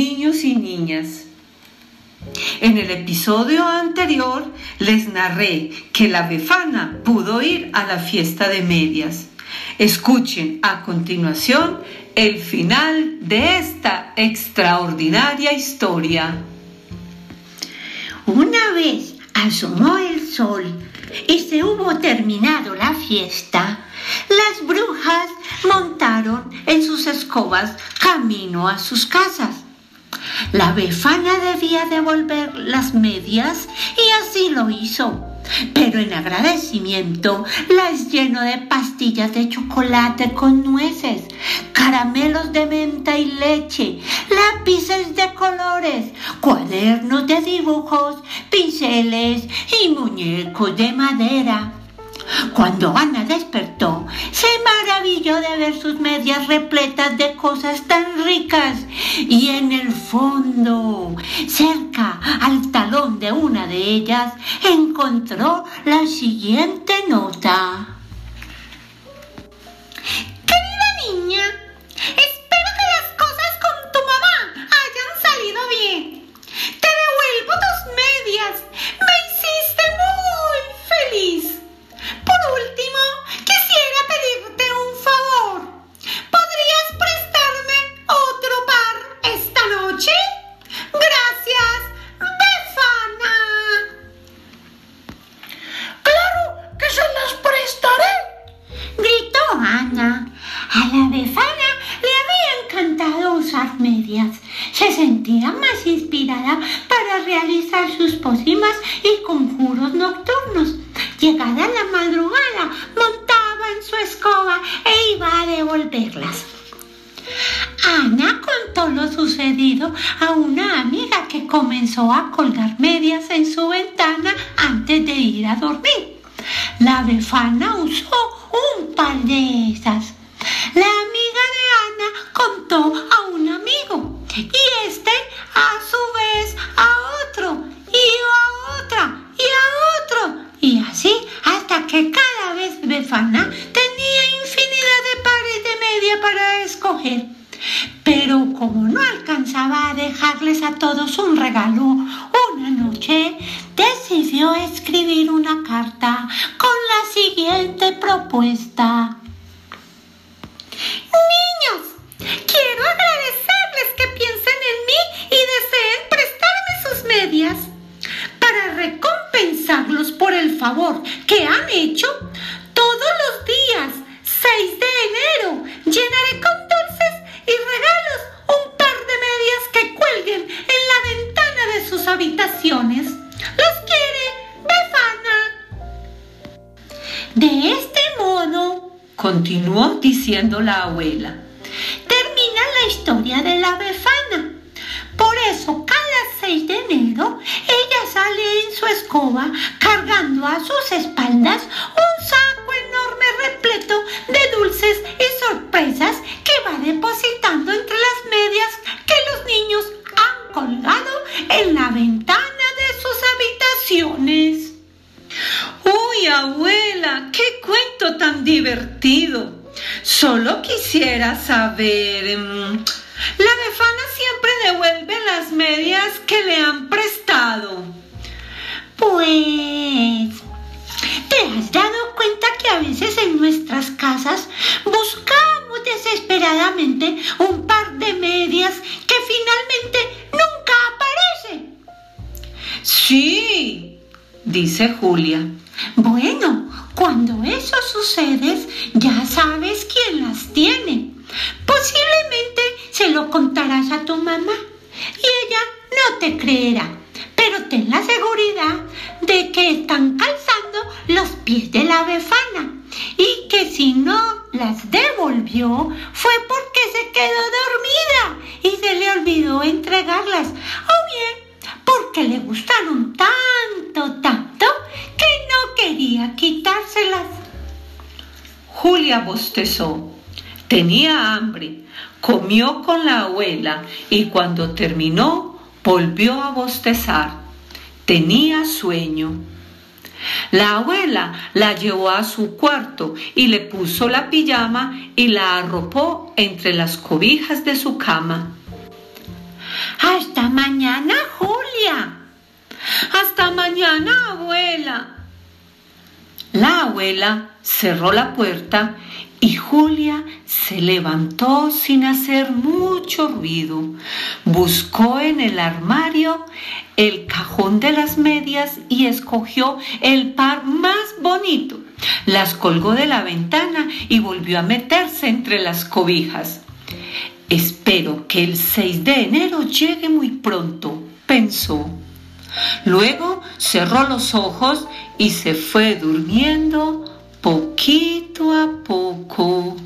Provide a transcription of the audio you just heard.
niños y niñas. En el episodio anterior les narré que la befana pudo ir a la fiesta de medias. Escuchen a continuación el final de esta extraordinaria historia. Una vez asomó el sol y se hubo terminado la fiesta, las brujas montaron en sus escobas camino a sus casas. La befana debía devolver las medias y así lo hizo. Pero en agradecimiento las llenó de pastillas de chocolate con nueces, caramelos de menta y leche, lápices de colores, cuadernos de dibujos, pinceles y muñecos de madera. Cuando Ana despertó, se maravilló de ver sus medias repletas de cosas tan ricas y en el fondo, cerca al talón de una de ellas, encontró la siguiente nota. Medias. Se sentía más inspirada para realizar sus pócimas y conjuros nocturnos. Llegada la madrugada, montaba en su escoba e iba a devolverlas. Ana contó lo sucedido a una amiga que comenzó a colgar medias en su ventana antes de ir a dormir. La befana usó un par de esas. La amiga de Ana contó a un y este a su vez a otro y a otra y a otro y así hasta que cada vez Befana tenía infinidad de pares de media para escoger. Pero como no alcanzaba a dejarles a todos un regalo una noche, decidió escribir una carta con la siguiente propuesta. Para recompensarlos por el favor que han hecho, todos los días 6 de enero llenaré con dulces y regalos un par de medias que cuelguen en la ventana de sus habitaciones. Los quiere Befana. De este modo, Continuó diciendo la abuela. termina la historia de la befana. Por eso, 6 de enero, ella sale en su escoba cargando a sus espaldas un saco enorme repleto de dulces y sorpresas que va depositando entre las medias que los niños han colgado en la ventana de sus habitaciones. ¡Uy, abuela! ¡Qué cuento tan divertido! Solo quisiera saber... mm, La befana siempre que le han prestado. Pues, ¿te has dado cuenta que a veces en nuestras casas buscamos desesperadamente un par de medias que finalmente nunca aparece? Sí, dice Julia. Bueno, cuando eso sucede, ya sabes quién las tiene. Posiblemente se lo contarás a tu mamá y ella no te creerá, pero ten la seguridad de que están calzando los pies de la befana y que si no las devolvió fue porque se quedó dormida y se le olvidó entregarlas o bien porque le gustaron tanto, tanto que no quería quitárselas. Julia bostezó. Tenía hambre. Comió con la abuela y cuando terminó volvió a bostezar. Tenía sueño. La abuela la llevó a su cuarto y le puso la pijama y la arropó entre las cobijas de su cama. Hasta mañana, Julia. Hasta mañana, abuela. La abuela cerró la puerta y Julia se levantó sin hacer mucho ruido. Buscó en el armario el cajón de las medias y escogió el par más bonito. Las colgó de la ventana y volvió a meterse entre las cobijas. Espero que el 6 de enero llegue muy pronto, pensó. Luego cerró los ojos y se fue durmiendo poquito a poco.